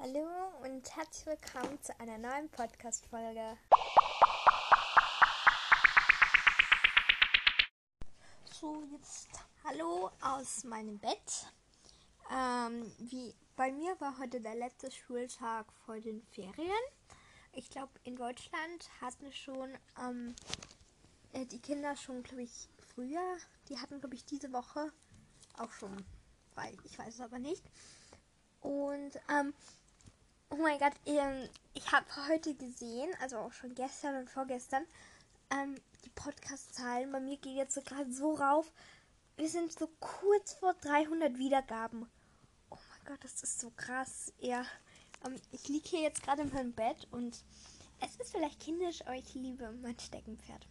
Hallo und herzlich willkommen zu einer neuen Podcast-Folge. So, jetzt hallo aus meinem Bett. Ähm, wie, bei mir war heute der letzte Schultag vor den Ferien. Ich glaube, in Deutschland hatten schon ähm, äh, die Kinder schon, glaube ich, früher. Die hatten, glaube ich, diese Woche auch schon frei. Ich weiß es aber nicht. Und ähm, oh mein Gott, ähm, ich habe heute gesehen, also auch schon gestern und vorgestern, ähm, die Podcast-Zahlen bei mir gehen jetzt gerade so rauf. Wir sind so kurz vor 300 Wiedergaben. Oh mein Gott, das ist so krass. Ja, ähm, ich liege hier jetzt gerade in meinem Bett und es ist vielleicht kindisch, aber ich liebe mein Steckenpferd.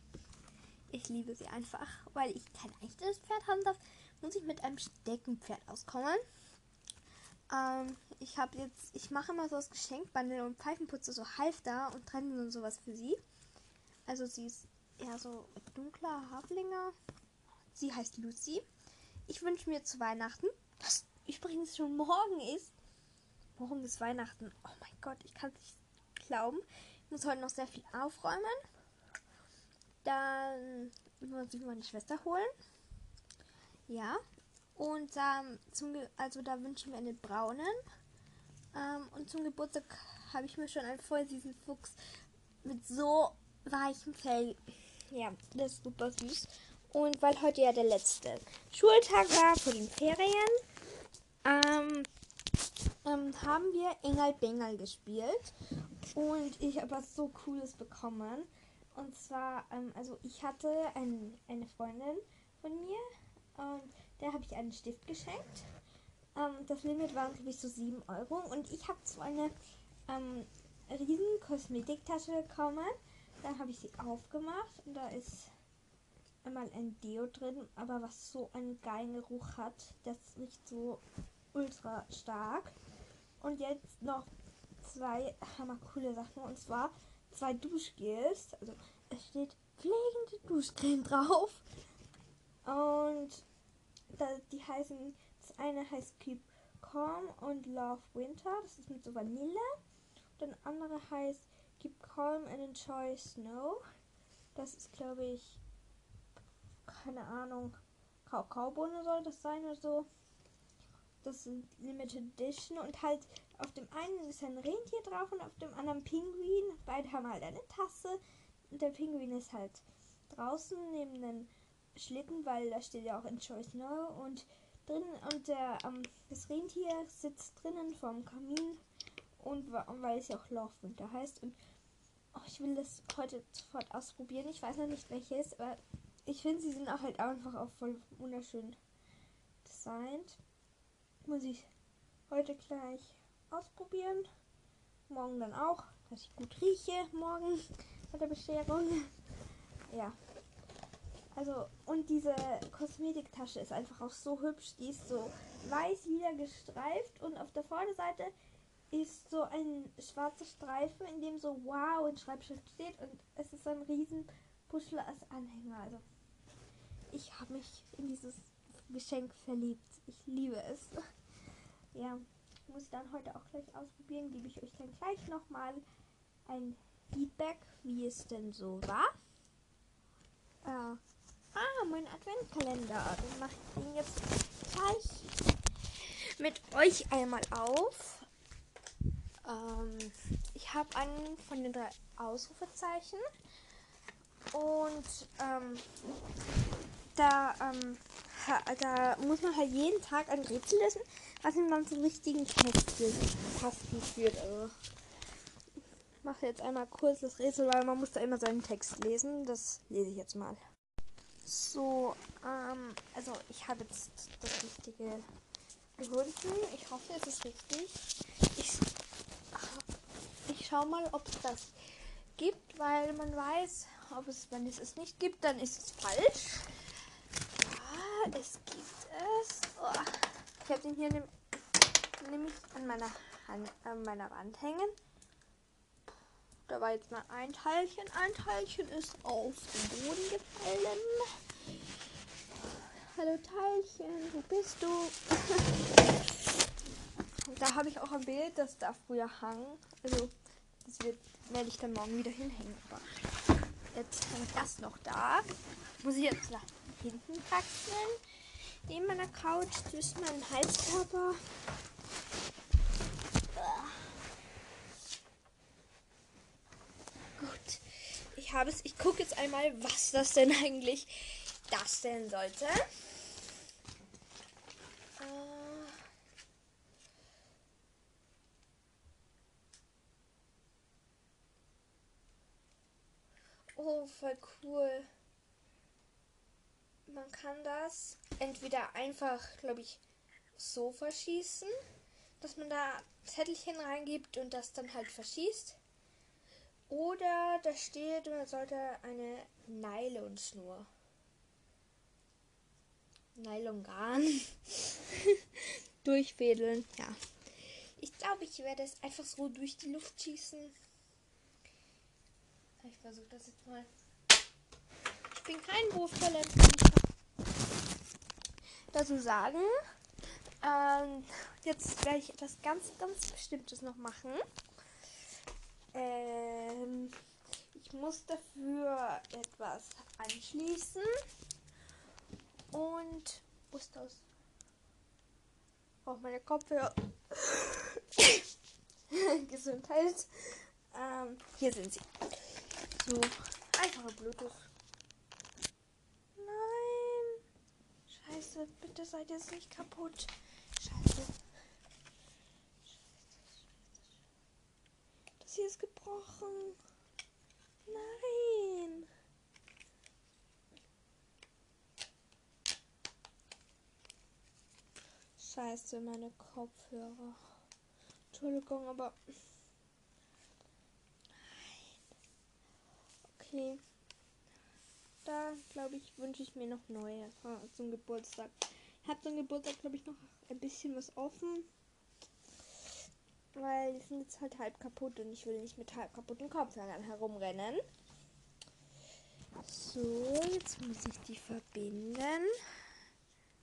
Ich liebe sie einfach, weil ich kein echtes Pferd haben darf, muss ich mit einem Steckenpferd auskommen. Ähm, ich habe jetzt, ich mache immer so das Geschenkbandel und Pfeifenputze so Halfter und Trennen und sowas für sie. Also sie ist eher so dunkler Haflinger. Sie heißt Lucy. Ich wünsche mir zu Weihnachten, was übrigens schon morgen ist. Morgen ist Weihnachten. Oh mein Gott, ich kann es nicht glauben. Ich muss heute noch sehr viel aufräumen. Dann muss ich meine Schwester holen. Ja, und ähm, zum, also da wünschen wir einen braunen. Ähm, und zum Geburtstag habe ich mir schon einen voll süßen Fuchs mit so weichem Fell. Ja, das ist super süß. Und weil heute ja der letzte Schultag war vor den Ferien, ähm, ähm, haben wir Engel Bengel gespielt. Und ich habe was so Cooles bekommen. Und zwar, ähm, also ich hatte ein, eine Freundin von mir. Und der habe ich einen Stift geschenkt. Ähm, das Limit waren, glaube ich, so 7 Euro. Und ich habe so eine ähm, riesen Kosmetiktasche bekommen. Dann habe ich sie aufgemacht und da ist einmal ein Deo drin, aber was so einen geilen Geruch hat. Das riecht so ultra stark. Und jetzt noch zwei hammer coole Sachen und zwar zwei Duschgels. Also es steht pflegende Duschcreme drauf. Und da, die heißen, das eine heißt Keep Calm und Love Winter, das ist mit so Vanille. Und das andere heißt Keep Calm and Enjoy Snow. Das ist, glaube ich, keine Ahnung, Kakaobohne soll das sein oder so. Das sind Limited Edition und halt auf dem einen ist ein Rentier drauf und auf dem anderen Pinguin. Beide haben halt eine Tasse und der Pinguin ist halt draußen neben den Schlitten, weil da steht ja auch Enjoy Snow und drin und der ähm, das Rentier sitzt drinnen vorm Kamin und, und weil es ja auch Love Winter heißt und oh, ich will das heute sofort ausprobieren. Ich weiß noch nicht welches, aber ich finde sie sind auch halt einfach auch voll wunderschön designt. Muss ich heute gleich ausprobieren. Morgen dann auch, dass ich gut rieche morgen bei der Bescherung. Ja, also, und diese Kosmetiktasche ist einfach auch so hübsch. Die ist so weiß wieder gestreift und auf der Vorderseite ist so ein schwarzer Streifen, in dem so Wow in Schreibschrift steht und es ist ein riesen Puschel als Anhänger. Also, ich habe mich in dieses Geschenk verliebt. Ich liebe es. Ja, muss ich dann heute auch gleich ausprobieren. Gebe ich euch dann gleich nochmal ein Feedback, wie es denn so war. Äh, Ah, mein Adventkalender. Dann mache ich den jetzt gleich mit euch einmal auf. Ähm, ich habe einen von den drei Ausrufezeichen. Und ähm, da, ähm, da muss man halt jeden Tag ein Rätsel lösen, was ihm dann zum richtigen Textkasten führt. Also, ich mache jetzt einmal kurz das Rätsel, weil man muss da immer seinen Text lesen. Das lese ich jetzt mal. So, ähm, also ich habe jetzt das Richtige gefunden. Ich hoffe, es ist richtig. Ich, ich schaue mal, ob es das gibt, weil man weiß, ob es, wenn es es nicht gibt, dann ist es falsch. Ja, es gibt es. Oh, ich habe den hier nämlich an meiner, Hand, an meiner Wand hängen. Da war jetzt mal ein Teilchen. Ein Teilchen ist auf den Boden gefallen. Hallo Teilchen, wo bist du? Da habe ich auch ein Bild, das da früher hang. Also, das wird, werde ich dann morgen wieder hinhängen. Aber jetzt hängt das noch da. Muss ich jetzt nach hinten wechseln. Neben meiner Couch zwischen meinem Halskörper. Gut. Ich habe es. Ich gucke jetzt einmal, was das denn eigentlich darstellen sollte. Äh. Oh, voll cool. Man kann das entweder einfach, glaube ich, so verschießen, dass man da Zettelchen reingibt und das dann halt verschießt. Oder da steht, man sollte eine Nylonschnur. Nylongarn durchfädeln. Ja. Ich glaube, ich werde es einfach so durch die Luft schießen. Ich versuche das jetzt mal. Ich bin kein Wurftalent. Dazu sagen. Ähm, jetzt werde ich etwas ganz, ganz Bestimmtes noch machen. Ähm, ich muss dafür etwas anschließen. Und ist das? Auch meine Kopfhörer. Gesundheit. Ähm, hier sind sie. So, einfache Bluetooth. Nein. Scheiße, bitte seid jetzt nicht kaputt. Scheiße. Hier ist gebrochen. Nein. Scheiße, meine Kopfhörer. Entschuldigung, aber. Nein. Okay. Da, glaube ich, wünsche ich mir noch neue zum Geburtstag. Ich habe zum Geburtstag, glaube ich, noch ein bisschen was offen. Weil die sind jetzt halt halb kaputt und ich will nicht mit halb kaputten Kopfhörern herumrennen. So, jetzt muss ich die verbinden.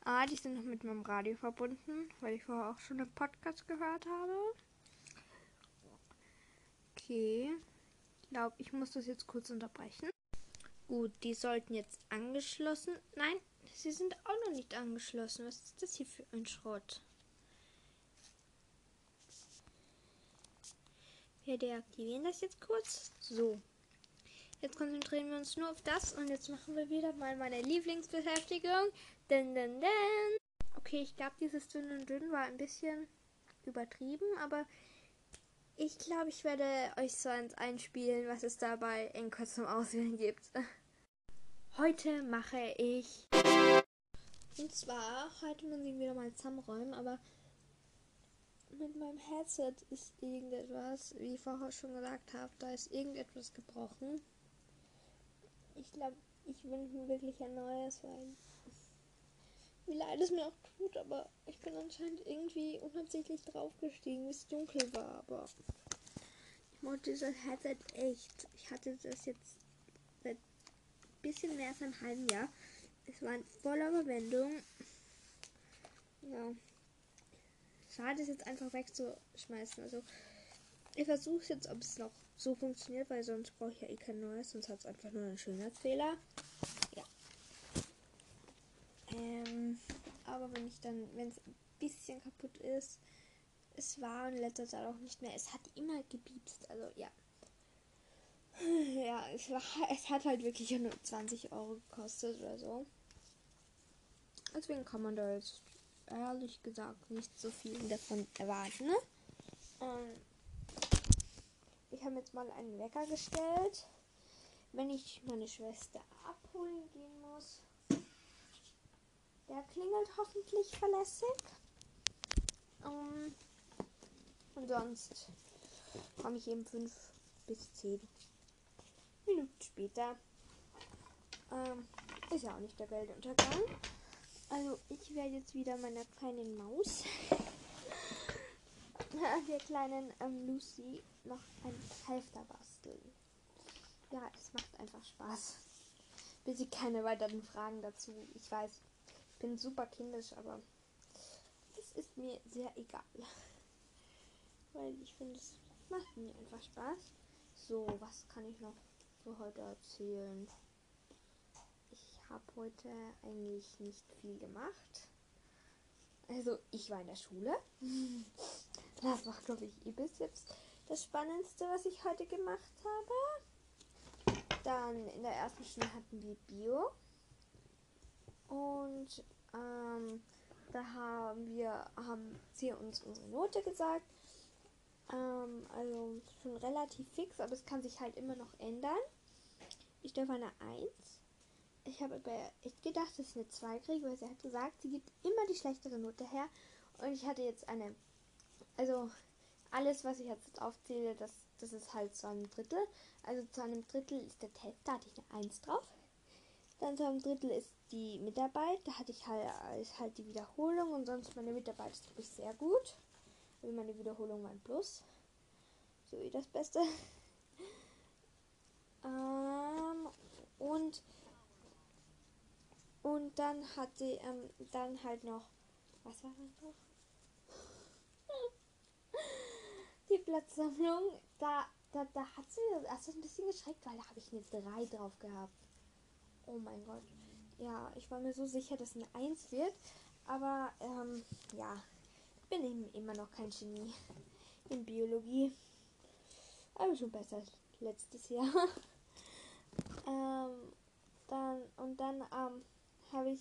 Ah, die sind noch mit meinem Radio verbunden, weil ich vorher auch schon einen Podcast gehört habe. Okay. Ich glaube, ich muss das jetzt kurz unterbrechen. Gut, die sollten jetzt angeschlossen. Nein, sie sind auch noch nicht angeschlossen. Was ist das hier für ein Schrott? Wir deaktivieren das jetzt kurz. So. Jetzt konzentrieren wir uns nur auf das und jetzt machen wir wieder mal meine Lieblingsbeschäftigung. Dun, dun, dun. Okay, ich glaube, dieses dünn und dünn war ein bisschen übertrieben, aber ich glaube, ich werde euch so eins einspielen, was es dabei in kurzem Auswählen gibt. Heute mache ich. Und zwar, heute muss ich wieder mal zusammenräumen, aber mit meinem Headset ist irgendetwas, wie ich vorher schon gesagt habe, da ist irgendetwas gebrochen. Ich glaube, ich wünsche mir wirklich ein neues, weil wie leid es mir auch tut, aber ich bin anscheinend irgendwie unabsichtlich draufgestiegen, wie es dunkel war. Aber ich mochte dieses Headset echt. Ich hatte das jetzt seit ein bisschen mehr als einem halben Jahr. Es war in voller Verwendung. Ja. Schade, es jetzt einfach wegzuschmeißen. Also, ich versuche jetzt, ob es noch so funktioniert, weil sonst brauche ich ja eh kein neues, sonst hat es einfach nur einen Schönheitsfehler. Ja. Ähm, aber wenn ich dann, wenn es ein bisschen kaputt ist, es war in letzter Zeit auch nicht mehr. Es hat immer gepiepst, also ja. Ja, es, war, es hat halt wirklich nur 20 Euro gekostet oder so. Deswegen kann man da jetzt ehrlich gesagt nicht so viel davon erwarten. Ne? Ähm, ich habe jetzt mal einen Wecker gestellt. Wenn ich meine Schwester abholen gehen muss, der klingelt hoffentlich verlässig. Ähm, und sonst komme ich eben fünf bis zehn Minuten später. Ähm, ist ja auch nicht der Weltuntergang. Also ich werde jetzt wieder meiner kleinen Maus, der kleinen ähm, Lucy, noch ein Halfter basteln. Ja, es macht einfach Spaß. Ich keine weiteren Fragen dazu. Ich weiß, ich bin super kindisch, aber es ist mir sehr egal. weil ich finde, es macht mir einfach Spaß. So, was kann ich noch für heute erzählen? Habe heute eigentlich nicht viel gemacht. Also, ich war in der Schule. Das war, glaube ich, eh bis jetzt das Spannendste, was ich heute gemacht habe. Dann in der ersten Stunde hatten wir Bio. Und ähm, da haben wir, haben sie uns unsere Note gesagt. Ähm, also schon relativ fix, aber es kann sich halt immer noch ändern. Ich darf eine 1. Ich habe echt gedacht, dass ich eine 2 kriege, weil sie hat gesagt, sie gibt immer die schlechtere Note her. Und ich hatte jetzt eine, also alles, was ich jetzt aufzähle, das, das ist halt zu einem Drittel. Also zu einem Drittel ist der Test, da hatte ich eine 1 drauf. Dann zu einem Drittel ist die Mitarbeit, da hatte ich halt, ist halt die Wiederholung und sonst meine Mitarbeit ist glaube ich sehr gut. Also meine Wiederholung war ein Plus. So wie das Beste. ähm, und und dann hat sie ähm, dann halt noch was war das noch? die Platzsammlung. Da, da, da hat sie erst ein bisschen geschreckt, weil da habe ich eine 3 drauf gehabt. Oh mein Gott. Ja, ich war mir so sicher, dass eine 1 wird. Aber ähm, ja, bin eben immer noch kein Genie in Biologie. Aber schon besser als letztes Jahr. ähm, dann und dann ähm, habe ich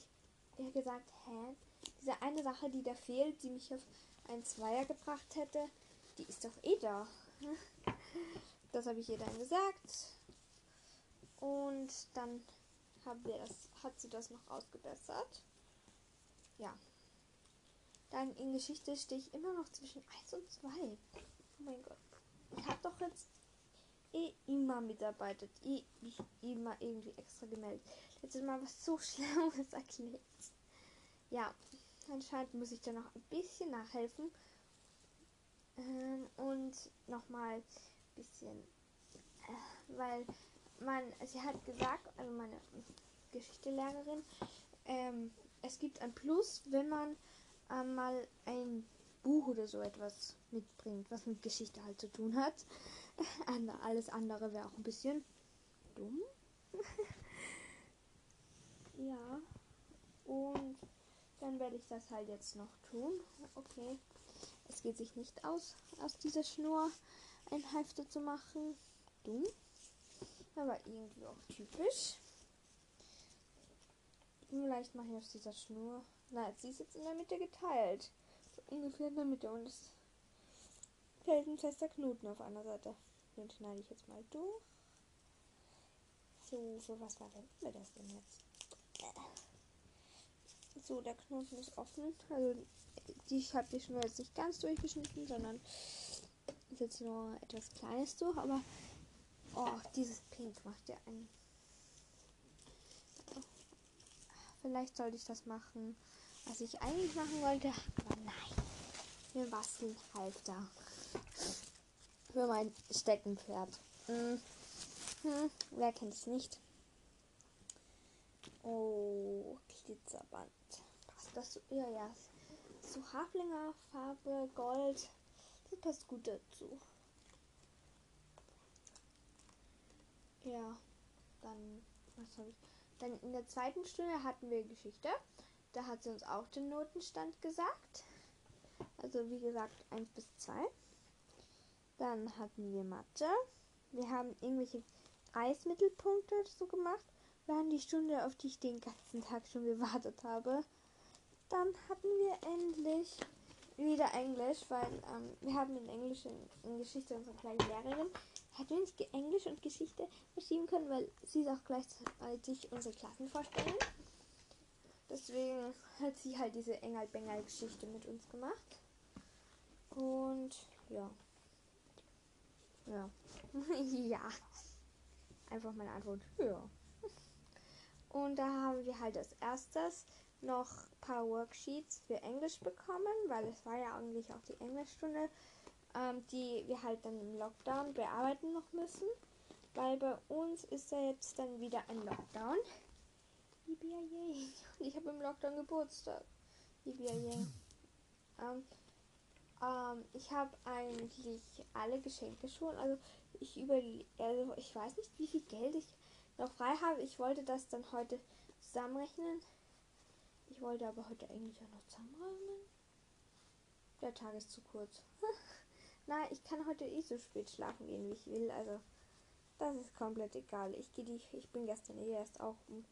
ihr gesagt, hä, diese eine Sache, die da fehlt, die mich auf ein Zweier gebracht hätte, die ist doch eh da. Das habe ich ihr dann gesagt. Und dann haben wir das, hat sie das noch ausgebessert. Ja. Dann in Geschichte stehe ich immer noch zwischen 1 und 2. Oh mein Gott. Ich habe doch jetzt eh immer mitarbeitet. Eh, mich immer irgendwie extra gemeldet. Letztes Mal was so Schlimmes erklärt. Ja, anscheinend muss ich da noch ein bisschen nachhelfen. Ähm, und nochmal ein bisschen, äh, weil man, sie hat gesagt, also meine Geschichtelehrerin, ähm, es gibt ein Plus, wenn man äh, mal ein Buch oder so etwas mitbringt, was mit Geschichte halt zu tun hat. Alles andere wäre auch ein bisschen dumm. ja. Und dann werde ich das halt jetzt noch tun. Okay. Es geht sich nicht aus, aus dieser Schnur ein Halfter zu machen. Dumm. Aber irgendwie auch typisch. Vielleicht mache ich aus dieser Schnur. Na, sie ist jetzt in der Mitte geteilt. So ungefähr in der Mitte. Und es fällt ein fester Knoten auf einer Seite. Den schneide ich jetzt mal durch. So, für was verwenden wir das denn jetzt? So, der Knoten ist offen. Also, die, ich habe die Schnur jetzt nicht ganz durchgeschnitten, sondern ist jetzt nur etwas Kleines durch. Aber, oh, dieses Pink macht ja einen Vielleicht sollte ich das machen, was ich eigentlich machen wollte. Aber nein. Wir basteln Halfter. Für mein Steckenpferd. Hm. Hm. Wer kennt es nicht? Oh, Glitzerband. Passt das so? Ja, ja. So Haflinger Farbe, Gold. Das passt gut dazu. Ja, dann, was habe ich? Dann in der zweiten Stunde hatten wir Geschichte. Da hat sie uns auch den Notenstand gesagt. Also wie gesagt 1 bis 2. Dann hatten wir Mathe. Wir haben irgendwelche Reismittelpunkte so gemacht. Wir haben die Stunde, auf die ich den ganzen Tag schon gewartet habe. Dann hatten wir endlich wieder Englisch, weil ähm, wir haben in Englisch in, in Geschichte unsere kleine Lehrerin hätten wir nicht Englisch und Geschichte verschieben können, weil sie ist auch gleichzeitig unsere Klassen vorstellen. Deswegen hat sie halt diese Engel-Bengel-Geschichte mit uns gemacht. Und ja. Ja. ja. Einfach meine Antwort. Ja. Und da haben wir halt als erstes noch ein paar Worksheets für Englisch bekommen, weil es war ja eigentlich auch die Englischstunde ähm, die wir halt dann im Lockdown bearbeiten noch müssen. Weil bei uns ist ja jetzt dann wieder ein Lockdown. Ich habe im Lockdown Geburtstag. Ähm, Ähm, ich habe eigentlich alle Geschenke schon. Also ich über also ich weiß nicht, wie viel Geld ich noch frei habe. Ich wollte das dann heute zusammenrechnen. Ich wollte aber heute eigentlich auch noch zusammenrechnen. Der Tag ist zu kurz. Nein, ich kann heute eh so spät schlafen gehen, wie ich will. Also das ist komplett egal. Ich gehe die, ich bin gestern eh erst auch um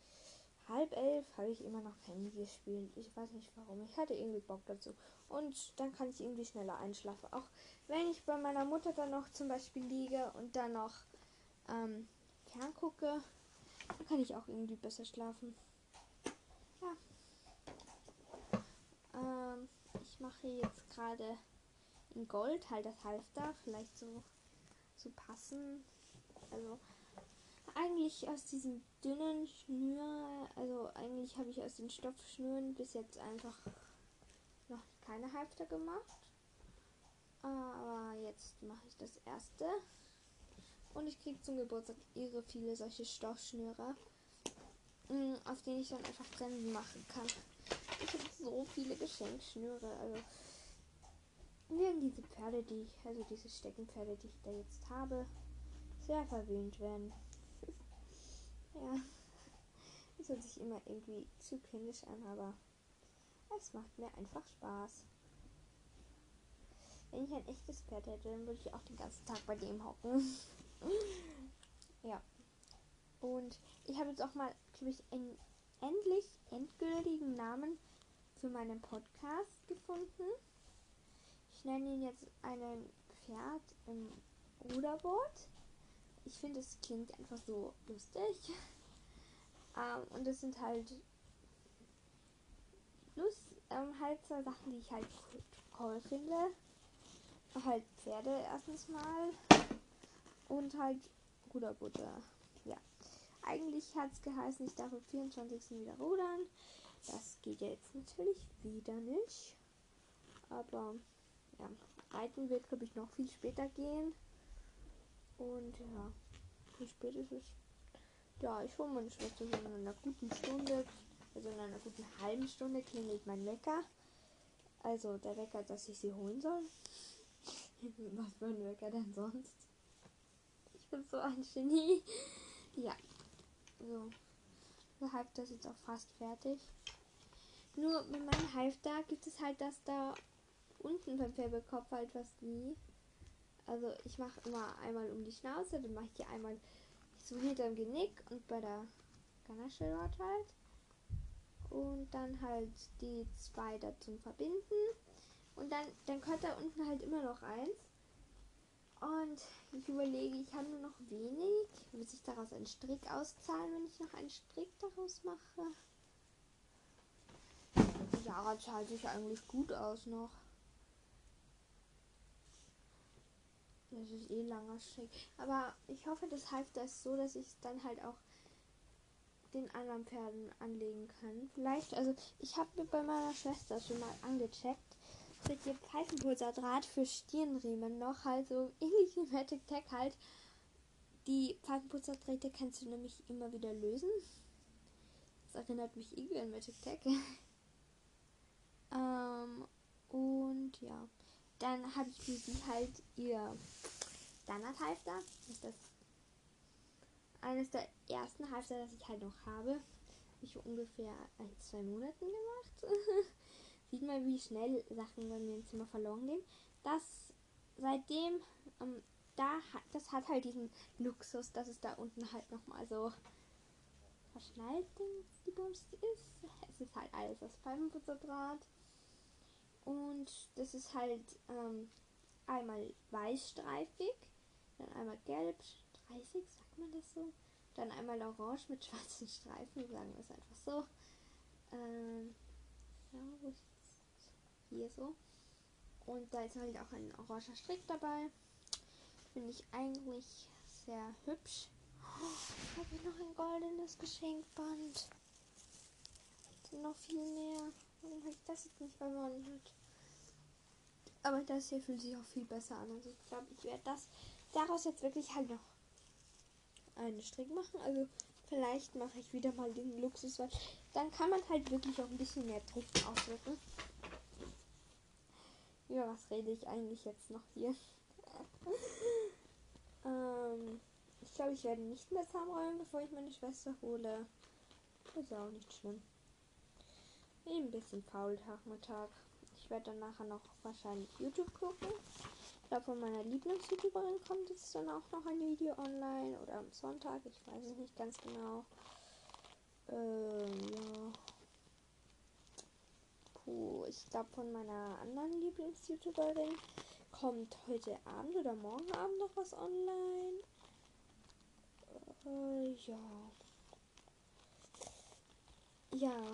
halb elf habe ich immer noch Handy gespielt. Ich weiß nicht warum. Ich hatte irgendwie Bock dazu. Und dann kann ich irgendwie schneller einschlafen. Auch wenn ich bei meiner Mutter dann noch zum Beispiel liege und dann noch ähm, ferngucke, dann kann ich auch irgendwie besser schlafen. Ja. Ähm, ich mache jetzt gerade in Gold halt das Halfter. Vielleicht so, so passen. Also eigentlich aus diesem dünnen Schnür, also eigentlich habe ich aus den Stoffschnüren bis jetzt einfach noch keine Halfter gemacht. Aber jetzt mache ich das erste. Und ich kriege zum Geburtstag irre viele solche Stoffschnüre, mm, auf denen ich dann einfach Bremsen machen kann. Ich habe so viele Geschenkschnüre. Also werden diese Pferde, die ich, also diese Steckenpferde, die ich da jetzt habe, sehr verwöhnt werden. Ja. Es hört sich immer irgendwie zu kindisch an, aber es macht mir einfach Spaß. Wenn ich ein echtes Pferd hätte, dann würde ich auch den ganzen Tag bei dem hocken. ja. Und ich habe jetzt auch mal, glaube ich, einen endlich endgültigen Namen für meinen Podcast gefunden. Ich nenne ihn jetzt einen Pferd im Ruderboot ich finde, es klingt einfach so lustig. ähm, und es sind halt Lust, ähm, halt zwei Sachen, die ich halt cool finde. Halt Pferde erstens mal und halt Ruderbutter. Ja. Eigentlich hat es geheißen, ich darf am 24. wieder rudern. Das geht ja jetzt natürlich wieder nicht. Aber ja, reiten wird, glaube ich, noch viel später gehen. Und ja, wie spät ist es? Ja, ich hole meine Schwester so in einer guten Stunde, also in einer guten halben Stunde klingelt mein Wecker. Also der Wecker, dass ich sie holen soll. Was für ein Wecker denn sonst? Bin so ein Genie. Ja, so. Der Halfter ist jetzt auch fast fertig. Nur mit meinem Halfter gibt es halt das da unten beim Färbekopf halt was nie. Also ich mache immer einmal um die Schnauze, dann mache ich hier einmal so hinterm Genick und bei der Ganasche dort halt. Und dann halt die zwei da zum Verbinden. Und dann, dann kommt da unten halt immer noch eins. Und ich überlege, ich habe nur noch wenig. Wird sich daraus ein Strick auszahlen, wenn ich noch einen Strick daraus mache? Ja, zahlt sich eigentlich gut aus noch. Das ist eh langer Schick. Aber ich hoffe, das heißt das so, dass ich es dann halt auch den anderen Pferden anlegen kann. Vielleicht, also ich habe mir bei meiner Schwester schon mal angecheckt. Mit dem Pfeifenpulserdraht für Stirnriemen noch, halt so ähnlich wie Magic Tech halt. Die Pfeifenpulserdrähte kannst du nämlich immer wieder lösen. Das erinnert mich irgendwie an Magic Tech. ähm, und ja. Dann habe ich für sie halt ihr Standard-Halfter. Das ist das eines der ersten Halfter, das ich halt noch habe. Ich ungefähr ein, zwei Monaten gemacht. Sieht mal, wie schnell Sachen bei mir im Zimmer verloren gehen. Das seitdem, ähm, da hat, das hat halt diesen Luxus, dass es da unten halt nochmal so verschnallt, die Bums ist. Es ist halt alles aus Pfeifenputzerdraht. Und das ist halt ähm, einmal weißstreifig, dann einmal gelb, streifig, sagt man das so. Dann einmal orange mit schwarzen Streifen, sagen wir es einfach so. Ähm, ja, wo ist hier so. Und da ist halt auch ein oranger Strick dabei. Finde ich eigentlich sehr hübsch. Oh, ich habe noch ein goldenes Geschenkband. Noch viel mehr. Warum habe ich das jetzt nicht verwandelt? Aber das hier fühlt sich auch viel besser an. Also ich glaube, ich werde das daraus jetzt wirklich halt noch einen Strick machen. Also vielleicht mache ich wieder mal den Luxus, weil dann kann man halt wirklich auch ein bisschen mehr Druck ausdrücken. Über was rede ich eigentlich jetzt noch hier? ähm, ich glaube, ich werde nicht mehr zusammenräumen, bevor ich meine Schwester hole. Das ist auch nicht schlimm. Ein bisschen faul Tag mit Tag. Ich werde dann nachher noch wahrscheinlich YouTube gucken. Ich glaube, von meiner Lieblings-YouTuberin kommt jetzt dann auch noch ein Video online. Oder am Sonntag. Ich weiß es nicht ganz genau. Ähm, ja. Puh, ich glaube, von meiner anderen Lieblings-YouTuberin kommt heute Abend oder morgen Abend noch was online. Äh, ja. Ja.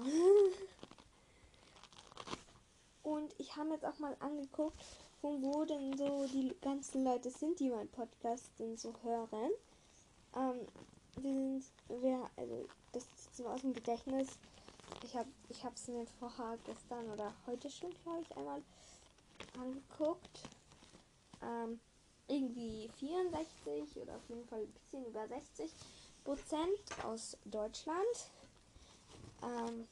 Und ich habe jetzt auch mal angeguckt, von wo denn so die ganzen Leute sind, die meinen Podcast denn so hören. Ähm, wir sind, wir, also das ist aus dem Gedächtnis. Ich habe ich es mir vorher gestern oder heute schon, glaube ich, einmal angeguckt. Ähm, irgendwie 64 oder auf jeden Fall ein bisschen über 60 Prozent aus Deutschland. Ähm,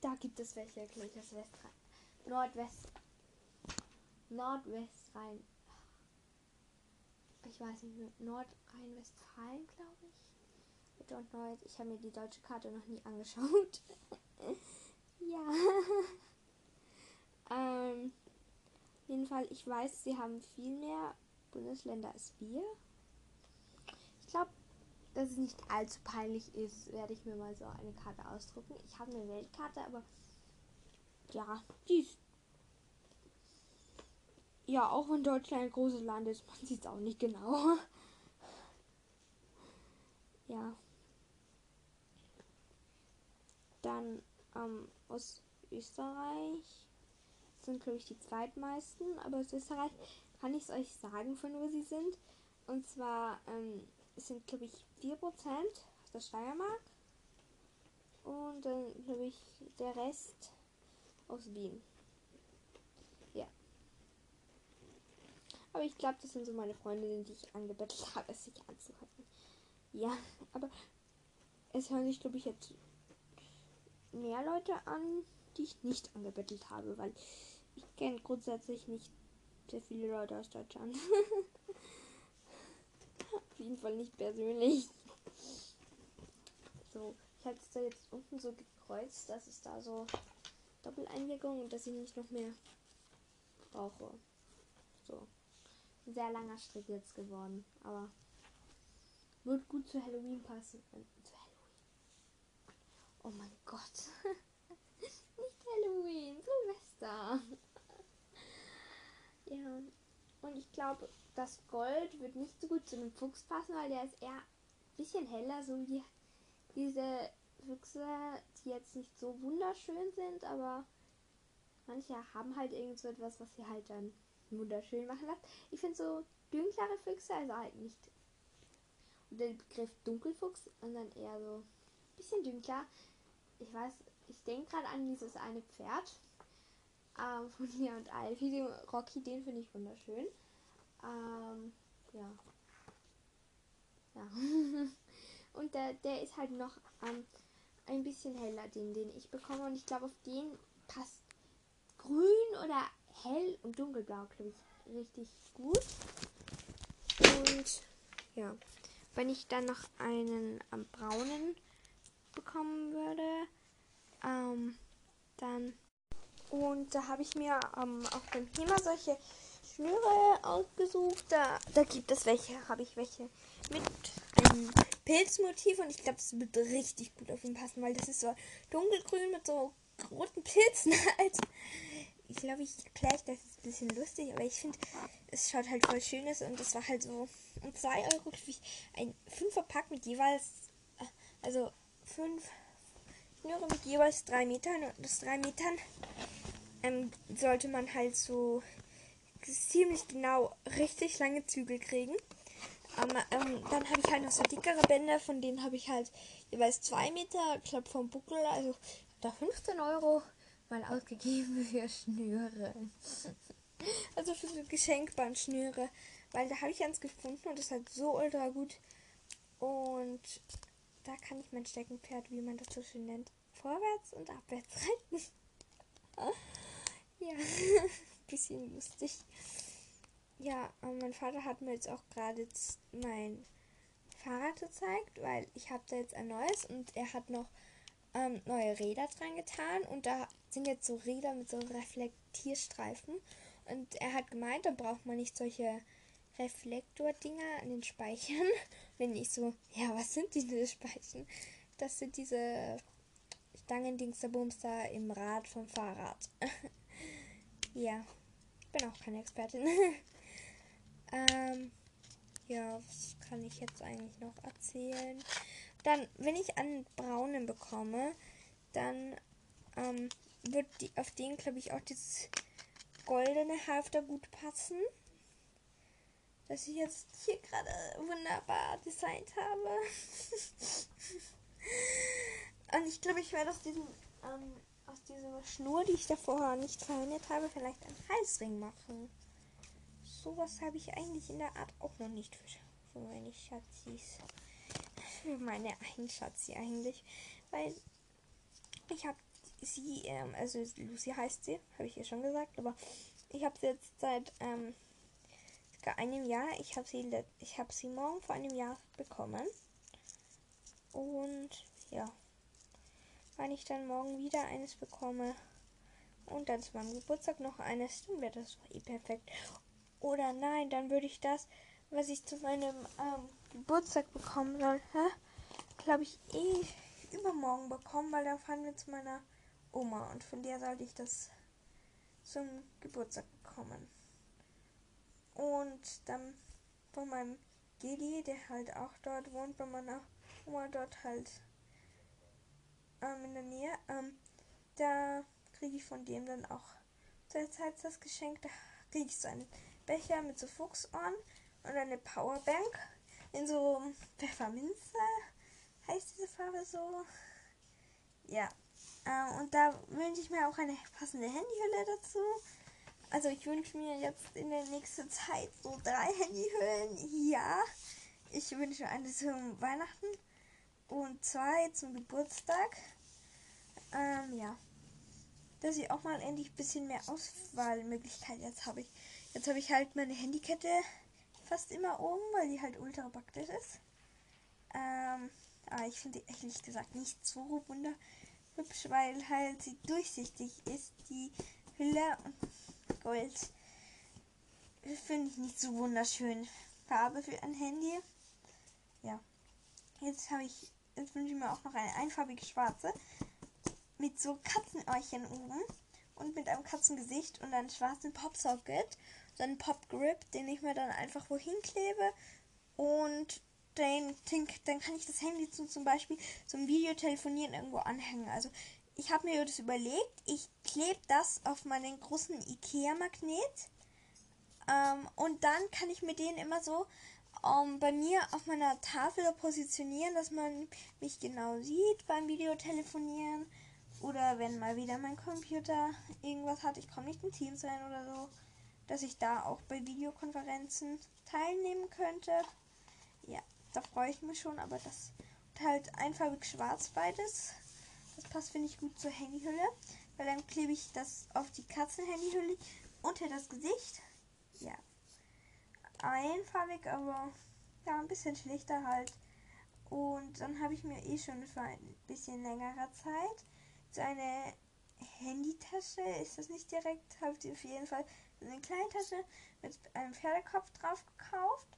da gibt es welche, glaube ich, aus Westrhein. Nordwest. Nordwestrhein. Ich weiß nicht mehr. Nordrhein-Westfalen, glaube ich. Don't know Ich habe mir die deutsche Karte noch nie angeschaut. ja. ähm, auf jeden Fall, ich weiß, sie haben viel mehr Bundesländer als wir. Ich glaube, dass es nicht allzu peinlich ist, werde ich mir mal so eine Karte ausdrucken. Ich habe eine Weltkarte, aber ja, die ist ja, auch wenn Deutschland ein großes Land ist, man sieht es auch nicht genau. ja. Dann ähm, aus Österreich sind, glaube ich, die zweitmeisten. Aber aus Österreich kann ich es euch sagen, von wo sie sind. Und zwar ähm, sind, glaube ich, 4% aus der Steiermark. Und dann, glaube ich, der Rest aus Wien. Ja. Aber ich glaube, das sind so meine Freundinnen, die ich angebettelt habe, es sich anzuhalten. Ja, aber es hören sich, glaube ich, jetzt mehr Leute an, die ich nicht angebettelt habe, weil ich kenne grundsätzlich nicht sehr viele Leute aus Deutschland. Auf jeden Fall nicht persönlich. So, ich habe es da jetzt unten so gekreuzt, dass es da so Doppeleinwirkung und dass ich nicht noch mehr brauche. So. Sehr langer Strick jetzt geworden, aber wird gut zu Halloween passen. Oh mein Gott. nicht Halloween, Silvester. ja. Und ich glaube, das Gold wird nicht so gut zu dem Fuchs passen, weil der ist eher ein bisschen heller, so wie diese Füchse, die jetzt nicht so wunderschön sind, aber manche haben halt irgend so etwas, was sie halt dann wunderschön machen lässt. Ich finde so dunklere Füchse, also halt nicht. Und der Begriff Dunkelfuchs dann eher so ein bisschen dunkler. Ich weiß, ich denke gerade an dieses eine Pferd ähm, von mir und Alfie, den Rocky, den finde ich wunderschön. Ähm, ja. Ja. und der, der ist halt noch ähm, ein bisschen heller, den, den ich bekomme. Und ich glaube, auf den passt grün oder hell und dunkelblau, glaube ich, richtig gut. Und ja, wenn ich dann noch einen ähm, braunen bekommen würde, ähm, dann. Und da habe ich mir ähm, auf dem Thema solche Schnüre ausgesucht. Da, da gibt es welche, habe ich welche mit einem Pilzmotiv und ich glaube, das wird richtig gut auf ihn passen, weil das ist so dunkelgrün mit so roten Pilzen halt. Ich glaube, ich erkläre das ist ein bisschen lustig, aber ich finde, es schaut halt voll schön aus und das war halt so um 2 Euro ich ein 5er Pack mit jeweils, äh, also 5 Schnüre mit jeweils 3 Metern und aus 3 Metern ähm, sollte man halt so ziemlich genau richtig lange Zügel kriegen. Aber ähm, dann habe ich halt noch so dickere Bänder, von denen habe ich halt jeweils 2 Meter, ich glaube vom Buckel, also da 15 Euro mal ausgegeben für Schnüre. also für so Geschenkbandschnüre. Weil da habe ich eins gefunden und das ist halt so ultra gut. Und da kann ich mein Steckenpferd, wie man das so schön nennt, vorwärts und abwärts reiten. ja, bisschen lustig. Ja, mein Vater hat mir jetzt auch gerade mein Fahrrad gezeigt, weil ich habe da jetzt ein neues und er hat noch ähm, neue Räder dran getan und da sind jetzt so Räder mit so Reflektierstreifen und er hat gemeint, da braucht man nicht solche Reflektordinger an den Speichern. Wenn ich so, ja, was sind diese Speichen? Das sind diese Stangendings der Bumster im Rad vom Fahrrad. ja, ich bin auch keine Expertin. ähm, ja, was kann ich jetzt eigentlich noch erzählen? Dann, wenn ich einen braunen bekomme, dann ähm, wird die, auf den, glaube ich, auch dieses goldene Halfter gut passen. Das ich jetzt hier gerade wunderbar designt habe. Und ich glaube, ich werde aus diesem ähm, aus dieser Schnur, die ich davor nicht verwendet habe, vielleicht einen Halsring machen. Sowas habe ich eigentlich in der Art auch noch nicht für, meine Schatzis. Für meine Einschatzi eigentlich. Weil ich habe sie, ähm, also Lucy heißt sie, habe ich ihr schon gesagt, aber ich habe sie jetzt seit ähm, einem Jahr. Ich habe sie, habe sie morgen vor einem Jahr bekommen. Und ja, wenn ich dann morgen wieder eines bekomme und dann zu meinem Geburtstag noch eines, dann wäre das eh perfekt. Oder nein, dann würde ich das, was ich zu meinem ähm, Geburtstag bekommen soll, glaube ich eh übermorgen bekommen, weil dann fahren wir zu meiner Oma und von der sollte ich das zum Geburtstag bekommen. Und dann von meinem Geli, der halt auch dort wohnt, bei meiner Oma dort halt ähm, in der Nähe, ähm, da kriege ich von dem dann auch zurzeit das Geschenk. Da kriege ich so einen Becher mit so Fuchsohren und eine Powerbank in so Pfefferminze. Heißt diese Farbe so? Ja. Ähm, und da wünsche ich mir auch eine passende Handyhülle dazu. Also ich wünsche mir jetzt in der nächsten Zeit so drei Handyhüllen. Ja. Ich wünsche eine zum Weihnachten und zwei zum Geburtstag. Ähm, ja. Dass ich auch mal endlich ein bisschen mehr Auswahlmöglichkeit jetzt habe. Jetzt habe ich halt meine Handykette fast immer oben, weil die halt ultra praktisch ist. Ähm, aber ich finde die ehrlich gesagt nicht so wunderhübsch, weil halt sie durchsichtig ist, die Hülle und Gold. Finde ich nicht so wunderschön. Farbe für ein Handy. Ja. Jetzt habe ich, jetzt wünsche ich mir auch noch eine einfarbige schwarze. Mit so Katzenöhrchen oben. Und mit einem Katzengesicht und einem schwarzen Popsocket. So einen Popgrip, den ich mir dann einfach wohin klebe. Und den, den, dann kann ich das Handy zum, zum Beispiel zum Videotelefonieren irgendwo anhängen. Also ich habe mir das überlegt. Ich klebe das auf meinen großen Ikea-Magnet. Ähm, und dann kann ich mir den immer so ähm, bei mir auf meiner Tafel positionieren, dass man mich genau sieht beim Videotelefonieren. Oder wenn mal wieder mein Computer irgendwas hat, ich komme nicht in Teams rein oder so, dass ich da auch bei Videokonferenzen teilnehmen könnte. Ja, da freue ich mich schon, aber das halt einfarbig schwarz beides. Passt, finde ich, gut zur Handyhülle. Weil dann klebe ich das auf die Katzenhandyhülle unter das Gesicht. Ja. Einfarbig, aber ja, ein bisschen schlichter halt. Und dann habe ich mir eh schon für ein bisschen längerer Zeit so eine Handytasche, ist das nicht direkt, habe ich auf jeden Fall eine kleine Tasche mit einem Pferdekopf drauf gekauft.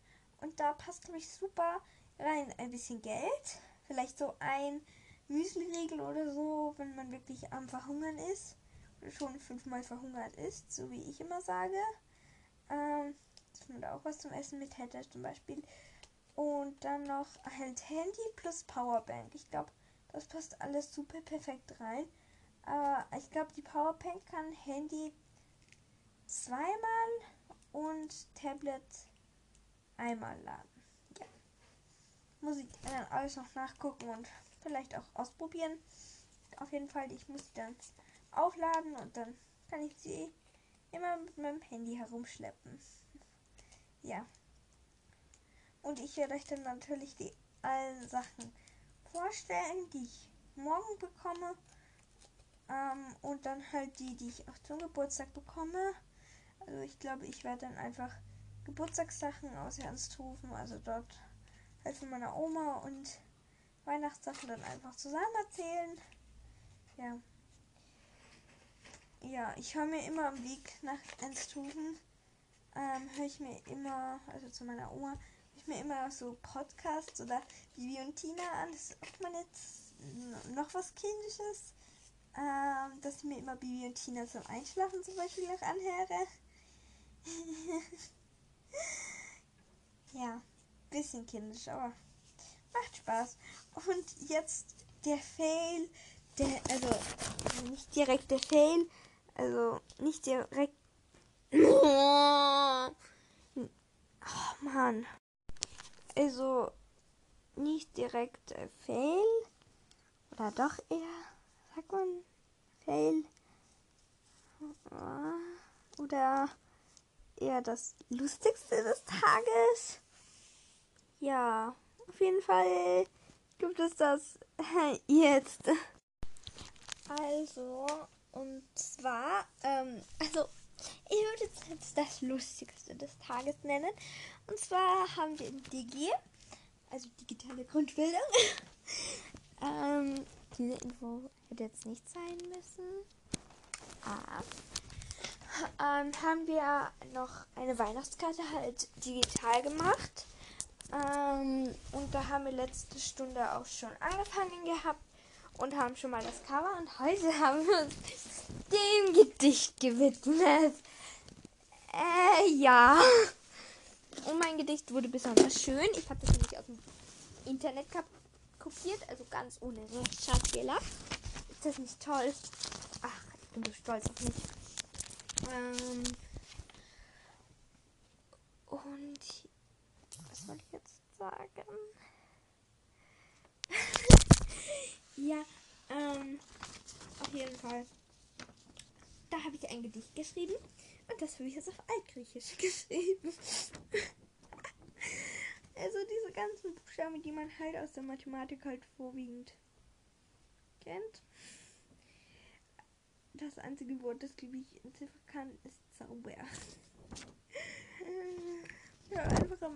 Und da passt, glaube ich, super rein ein bisschen Geld. Vielleicht so ein Müsli-Riegel oder so, wenn man wirklich am Verhungern ist. Oder schon fünfmal verhungert ist, so wie ich immer sage. Ähm, dass man da auch was zum Essen mit hätte, zum Beispiel. Und dann noch halt Handy plus Powerbank. Ich glaube, das passt alles super perfekt rein. Aber ich glaube, die Powerbank kann Handy zweimal und Tablet einmal laden. Ja. Muss ich dann alles noch nachgucken und vielleicht auch ausprobieren. Auf jeden Fall, ich muss die dann aufladen und dann kann ich sie immer mit meinem Handy herumschleppen. Ja. Und ich werde euch dann natürlich die allen Sachen vorstellen, die ich morgen bekomme. Ähm, und dann halt die, die ich auch zum Geburtstag bekomme. Also ich glaube, ich werde dann einfach Geburtstagssachen aus Ernsthofen, also dort halt von meiner Oma und Weihnachtssachen dann einfach zusammen erzählen. Ja. Ja, ich höre mir immer am Weg nach Ernsthofen, ähm, höre ich mir immer, also zu meiner Oma, höre ich mir immer so Podcasts oder Bibi und Tina an. Das ist auch mal jetzt noch was Kindisches, ähm, dass ich mir immer Bibi und Tina zum Einschlafen zum Beispiel noch anhöre. ja, bisschen kindisch, aber macht Spaß. Und jetzt der Fail, der, also nicht direkt der Fail, also nicht direkt. Oh, Mann. Also nicht direkt der Fail. Oder doch eher, sagt man, Fail. Oder eher das Lustigste des Tages. Ja, auf jeden Fall gibt es das jetzt. Also, und zwar, ähm, also, ich würde jetzt das Lustigste des Tages nennen. Und zwar haben wir in DG, also digitale Grundbildung, ähm, diese Info hätte jetzt nicht sein müssen. Ah ähm, haben wir noch eine Weihnachtskarte halt digital gemacht. Ähm, und da haben wir letzte Stunde auch schon angefangen gehabt und haben schon mal das Cover. Und heute haben wir uns dem Gedicht gewidmet. Äh, ja. Und mein Gedicht wurde besonders schön. Ich habe das nämlich aus dem Internet kopiert, also ganz ohne Rechtschreibfehler. Ist das nicht toll? Ach, ich bin so stolz auf mich. Ähm und was soll ich jetzt sagen? ja, ähm, auf jeden Fall. Da habe ich ein Gedicht geschrieben und das habe ich jetzt auf Altgriechisch geschrieben. also diese ganzen Buchstaben, die man halt aus der Mathematik halt vorwiegend kennt das einzige Wort, das glaube ich entziffern kann, ist Zauber. ja, einfach am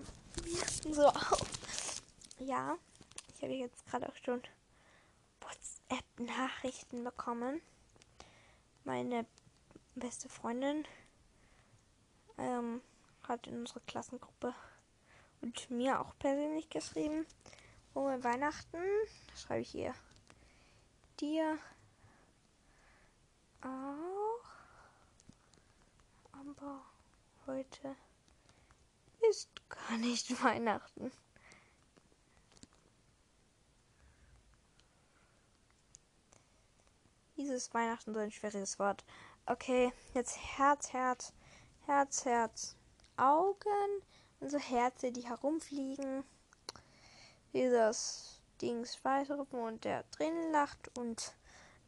so. Ja, ich habe jetzt gerade auch schon WhatsApp-Nachrichten bekommen. Meine beste Freundin ähm, hat in unserer Klassengruppe und mir auch persönlich geschrieben. Frohe Weihnachten. Schreibe ich ihr. Dir auch. Aber heute ist gar nicht Weihnachten. Dieses Weihnachten so ein schwieriges Wort. Okay, jetzt Herz, Herz, Herz, Herz, Augen und so Herze, die herumfliegen. Dieses Dings weiterrufen und der drin lacht und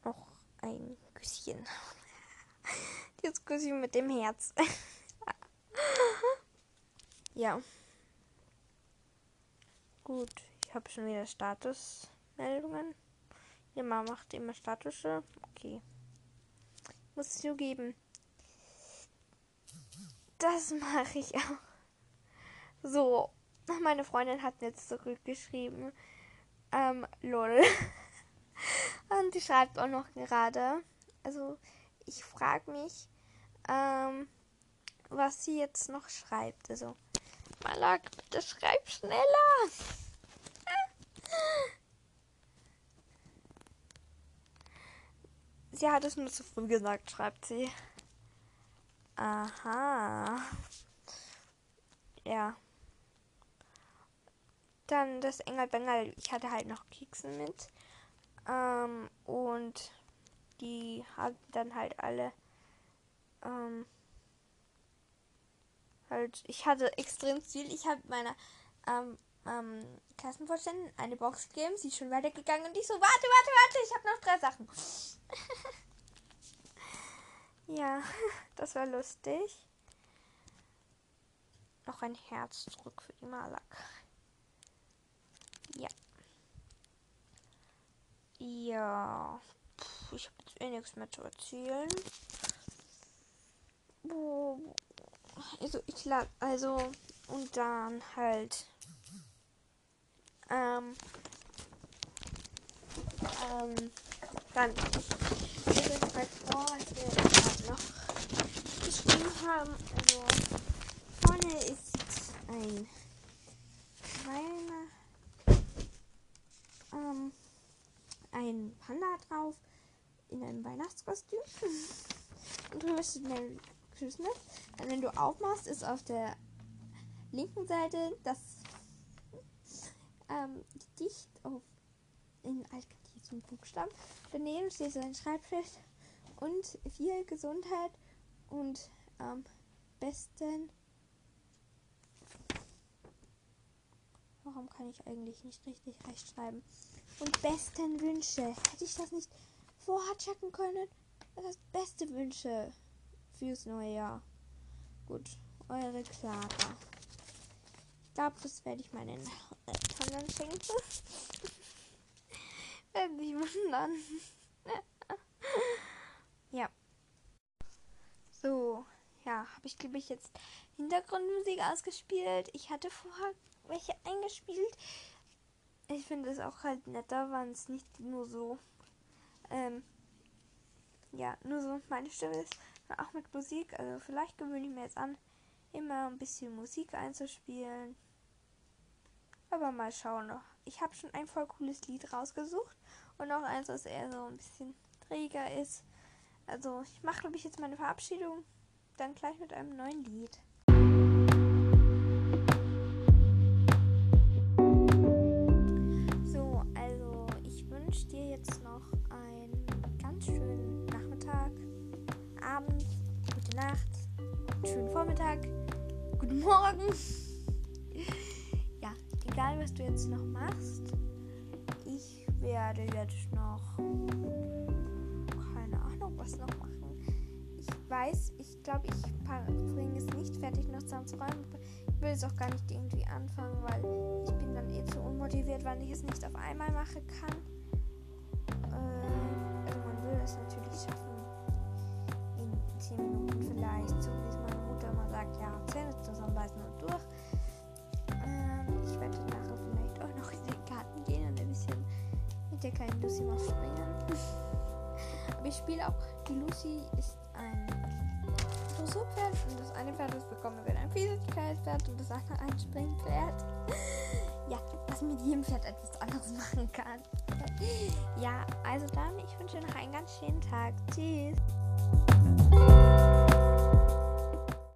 noch ein Küsschen. Dieses Küsschen mit dem Herz. ja. Gut, ich habe schon wieder Statusmeldungen. Ja, Mama macht immer Statusche. Okay. Muss ich zugeben. Das mache ich auch. So, meine Freundin hat jetzt zurückgeschrieben. Ähm, lol. Und die schreibt auch noch gerade also ich frage mich, ähm, was sie jetzt noch schreibt. Also, Malak, bitte schreib schneller. sie hat es nur zu früh gesagt, schreibt sie. Aha. Ja. Dann das Engel Bengel. Ich hatte halt noch Kekse mit. Ähm, und die haben dann halt alle ähm, halt, ich hatte extrem viel. Ich habe meiner ähm, ähm, Klassenvorständin eine Box gegeben. Sie ist schon weitergegangen und ich so, warte, warte, warte, ich habe noch drei Sachen. ja, das war lustig. Noch ein Herz zurück für die Malak. Ja. Ja ich habe jetzt eh nichts mehr zu erzählen. Also ich lade, also und dann halt ähm, ähm, dann ich lese halt vor, was wir gerade noch geschrieben haben. Also vorne ist ein kleiner ähm, ein Panda drauf in einem Weihnachtskostüm. Und drüber steht Merry Christmas. Dann, wenn du aufmachst, ist auf der linken Seite das ähm, Gedicht auf in altgriechischen Buchstaben. Daneben steht so ein Schreibschrift und viel Gesundheit und am ähm, besten. Warum kann ich eigentlich nicht richtig rechtschreiben? Und besten Wünsche. Hätte ich das nicht vorher checken können? Das heißt, beste Wünsche fürs neue Jahr. Gut, eure Clara. Ich glaube, das werde ich meinen Eltern schenken. Werden sich wundern. ja. So, ja, habe ich glaube ich jetzt Hintergrundmusik ausgespielt. Ich hatte vorher welche eingespielt. Ich finde es auch halt netter, wenn es nicht nur so, ähm, ja, nur so meine Stimme ist, auch mit Musik. Also vielleicht gewöhne ich mir jetzt an, immer ein bisschen Musik einzuspielen. Aber mal schauen noch. Ich habe schon ein voll cooles Lied rausgesucht und noch eins, was eher so ein bisschen träger ist. Also ich mache, glaube ich, jetzt meine Verabschiedung dann gleich mit einem neuen Lied. Vormittag, guten Morgen. ja, egal was du jetzt noch machst, ich werde jetzt noch keine Ahnung was noch machen weiß, ich glaube, ich bringe es nicht fertig, noch zu räumen. Ich will es auch gar nicht irgendwie anfangen, weil ich bin dann eh zu unmotiviert, weil ich es nicht auf einmal machen kann. Spiele auch, die Lucy ist ein Dressurpferd und das eine Pferd, das bekommen wir ein Vielseitigkeitspferd und das andere ein Springpferd. ja, was mit jedem Pferd etwas anderes machen kann. ja, also dann, ich wünsche noch einen ganz schönen Tag. Tschüss.